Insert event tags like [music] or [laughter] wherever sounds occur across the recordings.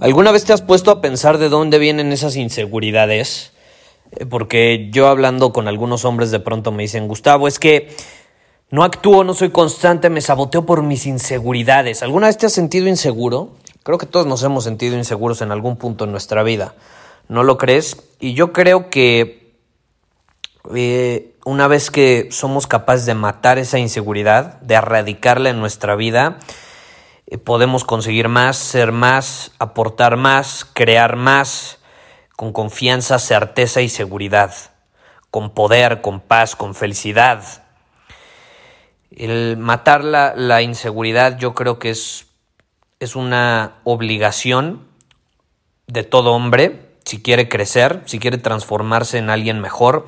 ¿Alguna vez te has puesto a pensar de dónde vienen esas inseguridades? Eh, porque yo hablando con algunos hombres de pronto me dicen, Gustavo, es que no actúo, no soy constante, me saboteo por mis inseguridades. ¿Alguna vez te has sentido inseguro? Creo que todos nos hemos sentido inseguros en algún punto en nuestra vida. ¿No lo crees? Y yo creo que eh, una vez que somos capaces de matar esa inseguridad, de erradicarla en nuestra vida, podemos conseguir más, ser más, aportar más, crear más, con confianza, certeza y seguridad, con poder, con paz, con felicidad. El matar la, la inseguridad yo creo que es, es una obligación de todo hombre si quiere crecer, si quiere transformarse en alguien mejor.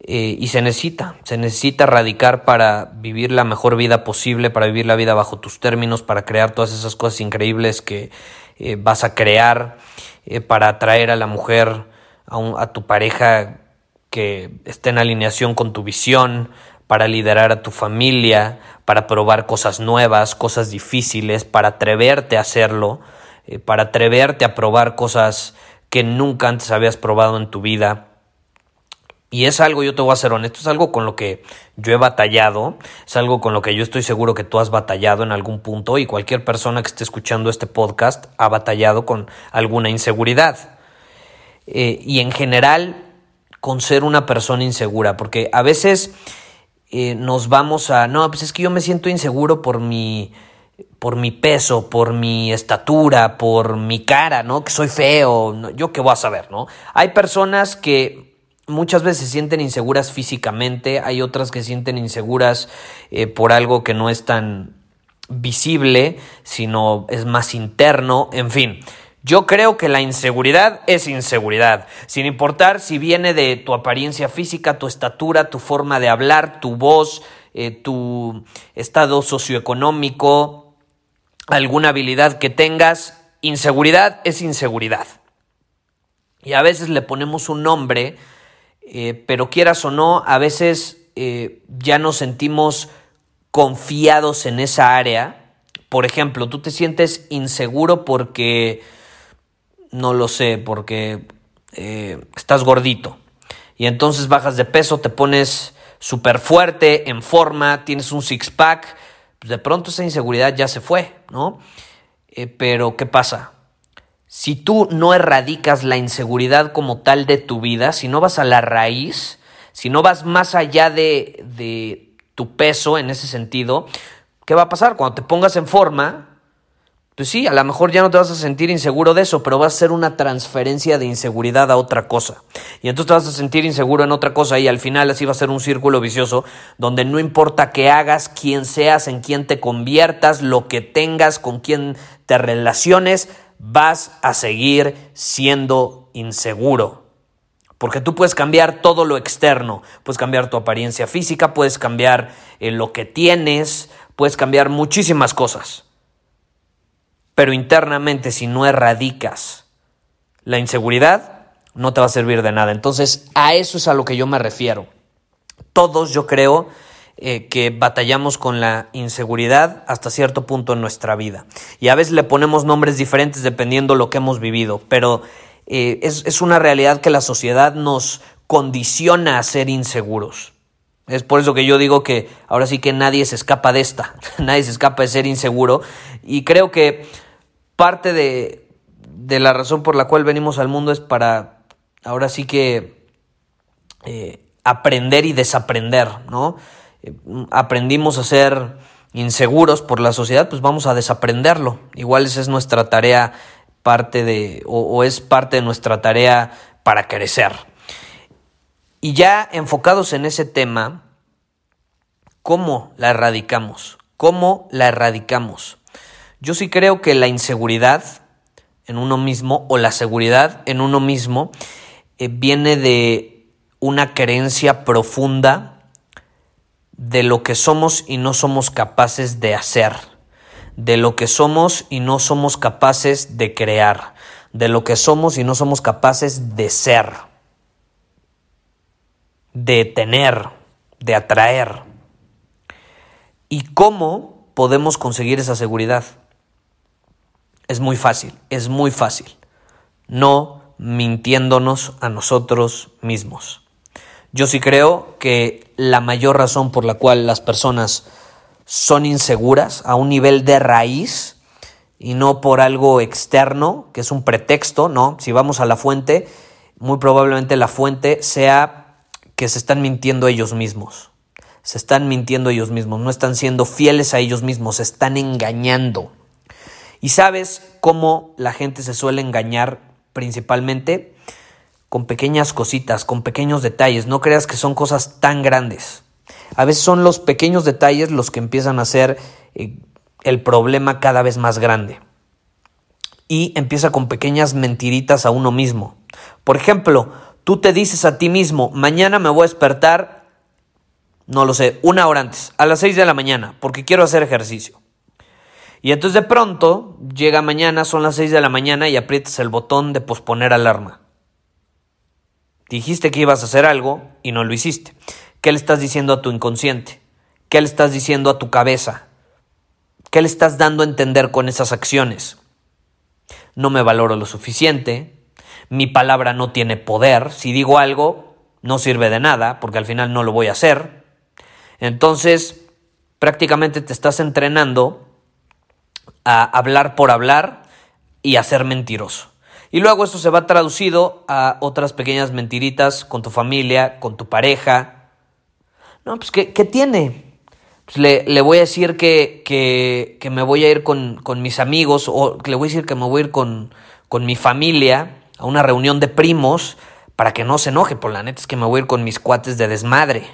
Eh, y se necesita, se necesita radicar para vivir la mejor vida posible, para vivir la vida bajo tus términos, para crear todas esas cosas increíbles que eh, vas a crear. Eh, para atraer a la mujer, a, a tu pareja que esté en alineación con tu visión, para liderar a tu familia, para probar cosas nuevas, cosas difíciles, para atreverte a hacerlo, eh, para atreverte a probar cosas que nunca antes habías probado en tu vida. Y es algo, yo te voy a ser honesto, es algo con lo que yo he batallado, es algo con lo que yo estoy seguro que tú has batallado en algún punto y cualquier persona que esté escuchando este podcast ha batallado con alguna inseguridad. Eh, y en general, con ser una persona insegura, porque a veces eh, nos vamos a, no, pues es que yo me siento inseguro por mi, por mi peso, por mi estatura, por mi cara, ¿no? Que soy feo, yo qué voy a saber, ¿no? Hay personas que muchas veces se sienten inseguras físicamente, hay otras que se sienten inseguras eh, por algo que no es tan visible, sino es más interno, en fin. Yo creo que la inseguridad es inseguridad, sin importar si viene de tu apariencia física, tu estatura, tu forma de hablar, tu voz, eh, tu estado socioeconómico, alguna habilidad que tengas, inseguridad es inseguridad. Y a veces le ponemos un nombre eh, pero quieras o no, a veces eh, ya nos sentimos confiados en esa área. Por ejemplo, tú te sientes inseguro porque, no lo sé, porque eh, estás gordito. Y entonces bajas de peso, te pones súper fuerte, en forma, tienes un six-pack. De pronto esa inseguridad ya se fue, ¿no? pero ¿qué pasa? Si tú no erradicas la inseguridad como tal de tu vida, si no vas a la raíz, si no vas más allá de, de tu peso en ese sentido, ¿qué va a pasar? Cuando te pongas en forma, pues sí, a lo mejor ya no te vas a sentir inseguro de eso, pero va a ser una transferencia de inseguridad a otra cosa. Y entonces te vas a sentir inseguro en otra cosa y al final así va a ser un círculo vicioso donde no importa qué hagas, quién seas, en quién te conviertas, lo que tengas, con quién te relaciones, vas a seguir siendo inseguro. Porque tú puedes cambiar todo lo externo, puedes cambiar tu apariencia física, puedes cambiar eh, lo que tienes, puedes cambiar muchísimas cosas. Pero internamente si no erradicas la inseguridad, no te va a servir de nada. Entonces a eso es a lo que yo me refiero. Todos, yo creo, eh, que batallamos con la inseguridad hasta cierto punto en nuestra vida. Y a veces le ponemos nombres diferentes dependiendo lo que hemos vivido, pero eh, es, es una realidad que la sociedad nos condiciona a ser inseguros. Es por eso que yo digo que ahora sí que nadie se escapa de esta, [laughs] nadie se escapa de ser inseguro y creo que parte de, de la razón por la cual venimos al mundo es para ahora sí que eh, aprender y desaprender, ¿no? Eh, aprendimos a ser inseguros por la sociedad, pues vamos a desaprenderlo. Igual esa es nuestra tarea parte de, o es parte de nuestra tarea para crecer. Y ya enfocados en ese tema, ¿cómo la erradicamos? ¿Cómo la erradicamos? Yo sí creo que la inseguridad en uno mismo o la seguridad en uno mismo eh, viene de una creencia profunda de lo que somos y no somos capaces de hacer, de lo que somos y no somos capaces de crear, de lo que somos y no somos capaces de ser, de tener, de atraer. ¿Y cómo podemos conseguir esa seguridad? Es muy fácil, es muy fácil. No mintiéndonos a nosotros mismos. Yo sí creo que la mayor razón por la cual las personas son inseguras a un nivel de raíz y no por algo externo, que es un pretexto, ¿no? Si vamos a la fuente, muy probablemente la fuente sea que se están mintiendo ellos mismos. Se están mintiendo ellos mismos, no están siendo fieles a ellos mismos, se están engañando. ¿Y sabes cómo la gente se suele engañar principalmente? Con pequeñas cositas, con pequeños detalles. No creas que son cosas tan grandes. A veces son los pequeños detalles los que empiezan a hacer eh, el problema cada vez más grande. Y empieza con pequeñas mentiritas a uno mismo. Por ejemplo, tú te dices a ti mismo, mañana me voy a despertar, no lo sé, una hora antes, a las 6 de la mañana, porque quiero hacer ejercicio. Y entonces de pronto llega mañana, son las 6 de la mañana y aprietas el botón de posponer alarma. Dijiste que ibas a hacer algo y no lo hiciste. ¿Qué le estás diciendo a tu inconsciente? ¿Qué le estás diciendo a tu cabeza? ¿Qué le estás dando a entender con esas acciones? No me valoro lo suficiente, mi palabra no tiene poder, si digo algo no sirve de nada porque al final no lo voy a hacer. Entonces, prácticamente te estás entrenando a hablar por hablar y a ser mentiroso. Y luego eso se va traducido a otras pequeñas mentiritas con tu familia, con tu pareja. No, pues ¿qué, qué tiene? Pues le, le, voy a decir que, que, que me voy a ir con, con, mis amigos o le voy a decir que me voy a ir con, con mi familia a una reunión de primos para que no se enoje, por la neta es que me voy a ir con mis cuates de desmadre.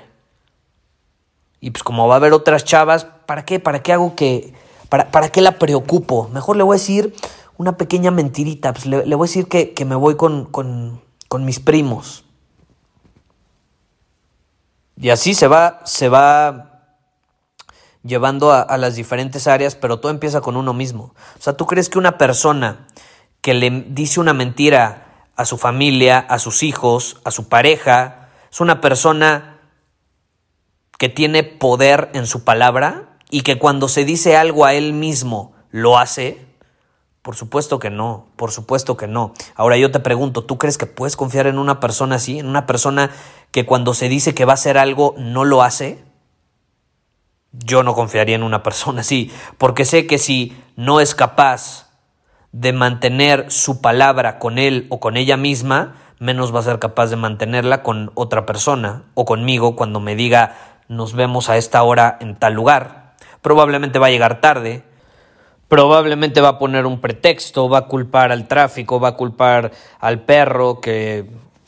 Y pues como va a haber otras chavas, ¿para qué? ¿Para qué hago que... ¿Para, para qué la preocupo? Mejor le voy a decir, una pequeña mentirita. Pues le, voy a decir que, me voy con, con, con, mis primos. Y así se va, se va llevando a, a, las diferentes áreas, pero todo empieza con uno mismo. O sea, ¿tú crees que una persona que le dice una mentira a su familia, a sus hijos, a su pareja, es una persona que tiene poder en su palabra y que cuando se dice algo a él mismo lo hace? Por supuesto que no, por supuesto que no. Ahora yo te pregunto, ¿tú crees que puedes confiar en una persona así? ¿En una persona que cuando se dice que va a hacer algo no lo hace? Yo no confiaría en una persona así, porque sé que si no es capaz de mantener su palabra con él o con ella misma, menos va a ser capaz de mantenerla con otra persona o conmigo cuando me diga nos vemos a esta hora en tal lugar. Probablemente va a llegar tarde, probablemente va a poner un pretexto, va a culpar al tráfico, va a culpar al perro que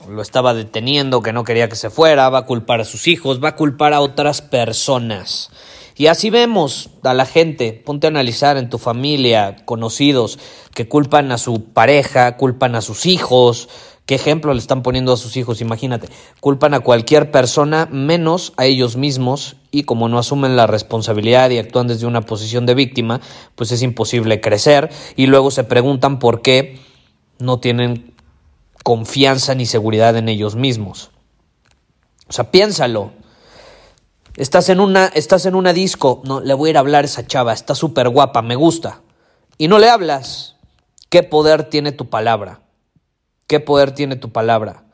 lo estaba deteniendo, que no quería que se fuera, va a culpar a sus hijos, va a culpar a otras personas. Y así vemos a la gente, ponte a analizar en tu familia, conocidos, que culpan a su pareja, culpan a sus hijos, ¿Qué ejemplo le están poniendo a sus hijos? Imagínate, culpan a cualquier persona menos a ellos mismos y como no asumen la responsabilidad y actúan desde una posición de víctima, pues es imposible crecer y luego se preguntan por qué no tienen confianza ni seguridad en ellos mismos. O sea, piénsalo. Estás en una, estás en una disco, no, le voy a ir a hablar a esa chava, está súper guapa, me gusta. Y no le hablas. ¿Qué poder tiene tu palabra? ¿Qué poder tiene tu palabra?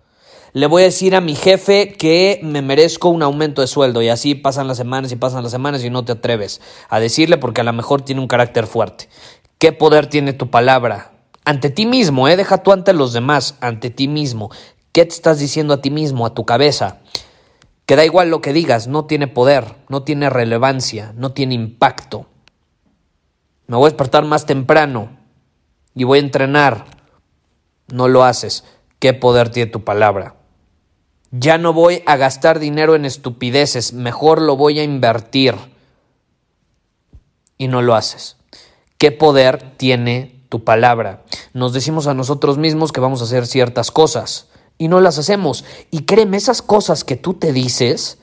Le voy a decir a mi jefe que me merezco un aumento de sueldo y así pasan las semanas y pasan las semanas y no te atreves a decirle porque a lo mejor tiene un carácter fuerte. ¿Qué poder tiene tu palabra? Ante ti mismo, ¿eh? Deja tú ante los demás, ante ti mismo. ¿Qué te estás diciendo a ti mismo, a tu cabeza? Que da igual lo que digas, no tiene poder, no tiene relevancia, no tiene impacto. Me voy a despertar más temprano y voy a entrenar. No lo haces. ¿Qué poder tiene tu palabra? Ya no voy a gastar dinero en estupideces, mejor lo voy a invertir. Y no lo haces. ¿Qué poder tiene tu palabra? Nos decimos a nosotros mismos que vamos a hacer ciertas cosas y no las hacemos. Y créeme, esas cosas que tú te dices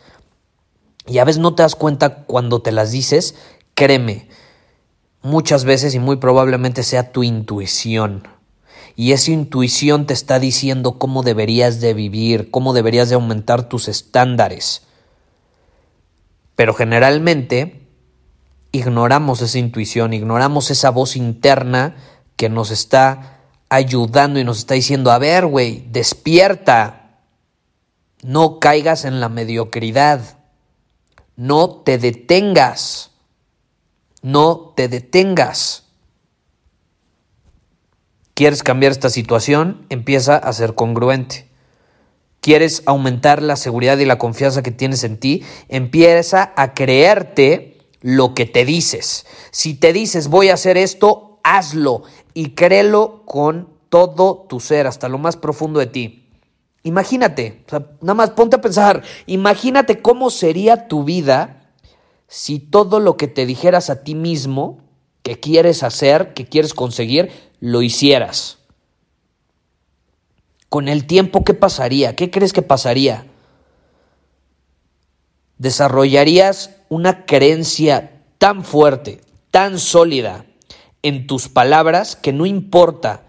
y a veces no te das cuenta cuando te las dices, créeme, muchas veces y muy probablemente sea tu intuición. Y esa intuición te está diciendo cómo deberías de vivir, cómo deberías de aumentar tus estándares. Pero generalmente ignoramos esa intuición, ignoramos esa voz interna que nos está ayudando y nos está diciendo, a ver, güey, despierta, no caigas en la mediocridad, no te detengas, no te detengas. ¿Quieres cambiar esta situación? Empieza a ser congruente. ¿Quieres aumentar la seguridad y la confianza que tienes en ti? Empieza a creerte lo que te dices. Si te dices voy a hacer esto, hazlo y créelo con todo tu ser, hasta lo más profundo de ti. Imagínate, nada más ponte a pensar, imagínate cómo sería tu vida si todo lo que te dijeras a ti mismo que quieres hacer, que quieres conseguir, lo hicieras. Con el tiempo, ¿qué pasaría? ¿Qué crees que pasaría? desarrollarías una creencia tan fuerte, tan sólida en tus palabras que no importa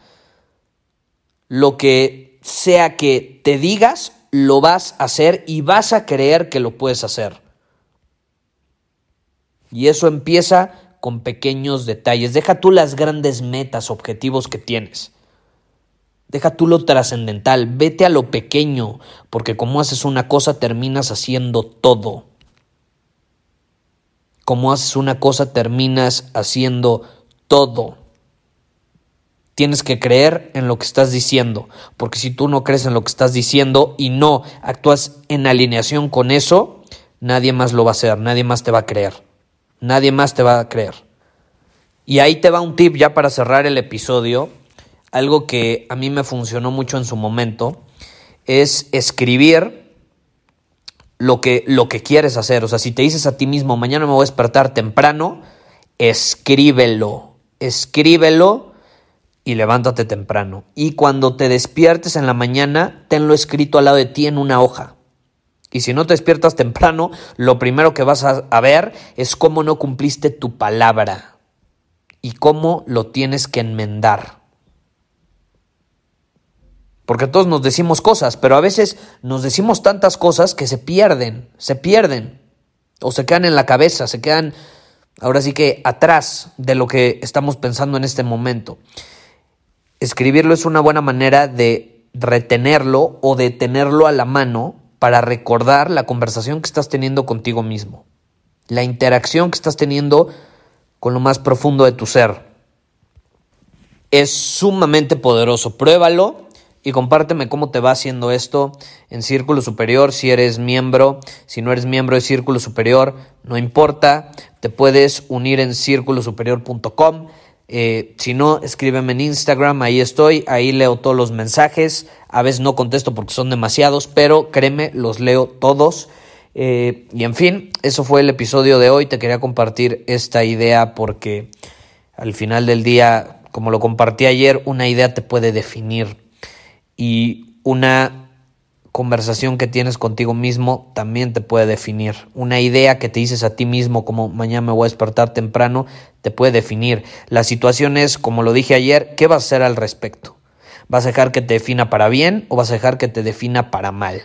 lo que sea que te digas, lo vas a hacer y vas a creer que lo puedes hacer. Y eso empieza con pequeños detalles. Deja tú las grandes metas, objetivos que tienes. Deja tú lo trascendental, vete a lo pequeño, porque como haces una cosa terminas haciendo todo. Como haces una cosa terminas haciendo todo. Tienes que creer en lo que estás diciendo, porque si tú no crees en lo que estás diciendo y no actúas en alineación con eso, nadie más lo va a hacer, nadie más te va a creer. Nadie más te va a creer. Y ahí te va un tip ya para cerrar el episodio algo que a mí me funcionó mucho en su momento es escribir lo que, lo que quieres hacer. O sea, si te dices a ti mismo, mañana me voy a despertar temprano, escríbelo, escríbelo y levántate temprano. Y cuando te despiertes en la mañana, tenlo escrito al lado de ti en una hoja. Y si no te despiertas temprano, lo primero que vas a, ver es cómo no cumpliste tu palabra y cómo lo tienes que enmendar. Porque todos nos decimos cosas, pero a veces nos decimos tantas cosas que se pierden, se pierden. O se quedan en la cabeza, se quedan ahora sí que atrás de lo que estamos pensando en este momento. Escribirlo es una buena manera de retenerlo o de tenerlo a la mano para recordar la conversación que estás teniendo contigo mismo, la interacción que estás teniendo con lo más profundo de tu ser. Es sumamente poderoso. Pruébalo y compárteme cómo te va haciendo esto en Círculo Superior, si eres miembro, si no eres miembro de Círculo Superior, no importa, te puedes unir en círculosuperior.com. Eh, si no, escríbeme en Instagram, ahí estoy, ahí leo todos los mensajes, a veces no contesto porque son demasiados, pero créeme, los leo todos. Eh, y en fin, eso fue el episodio de hoy, te quería compartir esta idea porque al final del día, como lo compartí ayer, una idea te puede definir. Y una conversación que tienes contigo mismo también te puede definir. Una idea que te dices a ti mismo como mañana me voy a despertar temprano te puede definir. La situación es, como lo dije ayer, ¿qué vas a hacer al respecto? ¿Vas a dejar que te defina para bien o vas a dejar que te defina para mal?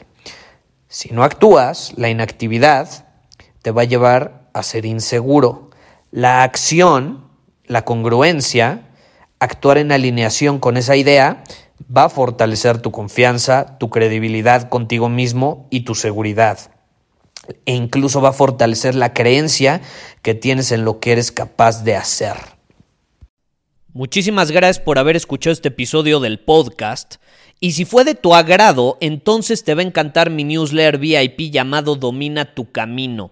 Si no actúas, la inactividad te va a llevar a ser inseguro. La acción, la congruencia, actuar en alineación con esa idea, va a fortalecer tu confianza, tu credibilidad contigo mismo y tu seguridad. E incluso va a fortalecer la creencia que tienes en lo que eres capaz de hacer. Muchísimas gracias por haber escuchado este episodio del podcast. Y si fue de tu agrado, entonces te va a encantar mi newsletter VIP llamado Domina tu Camino.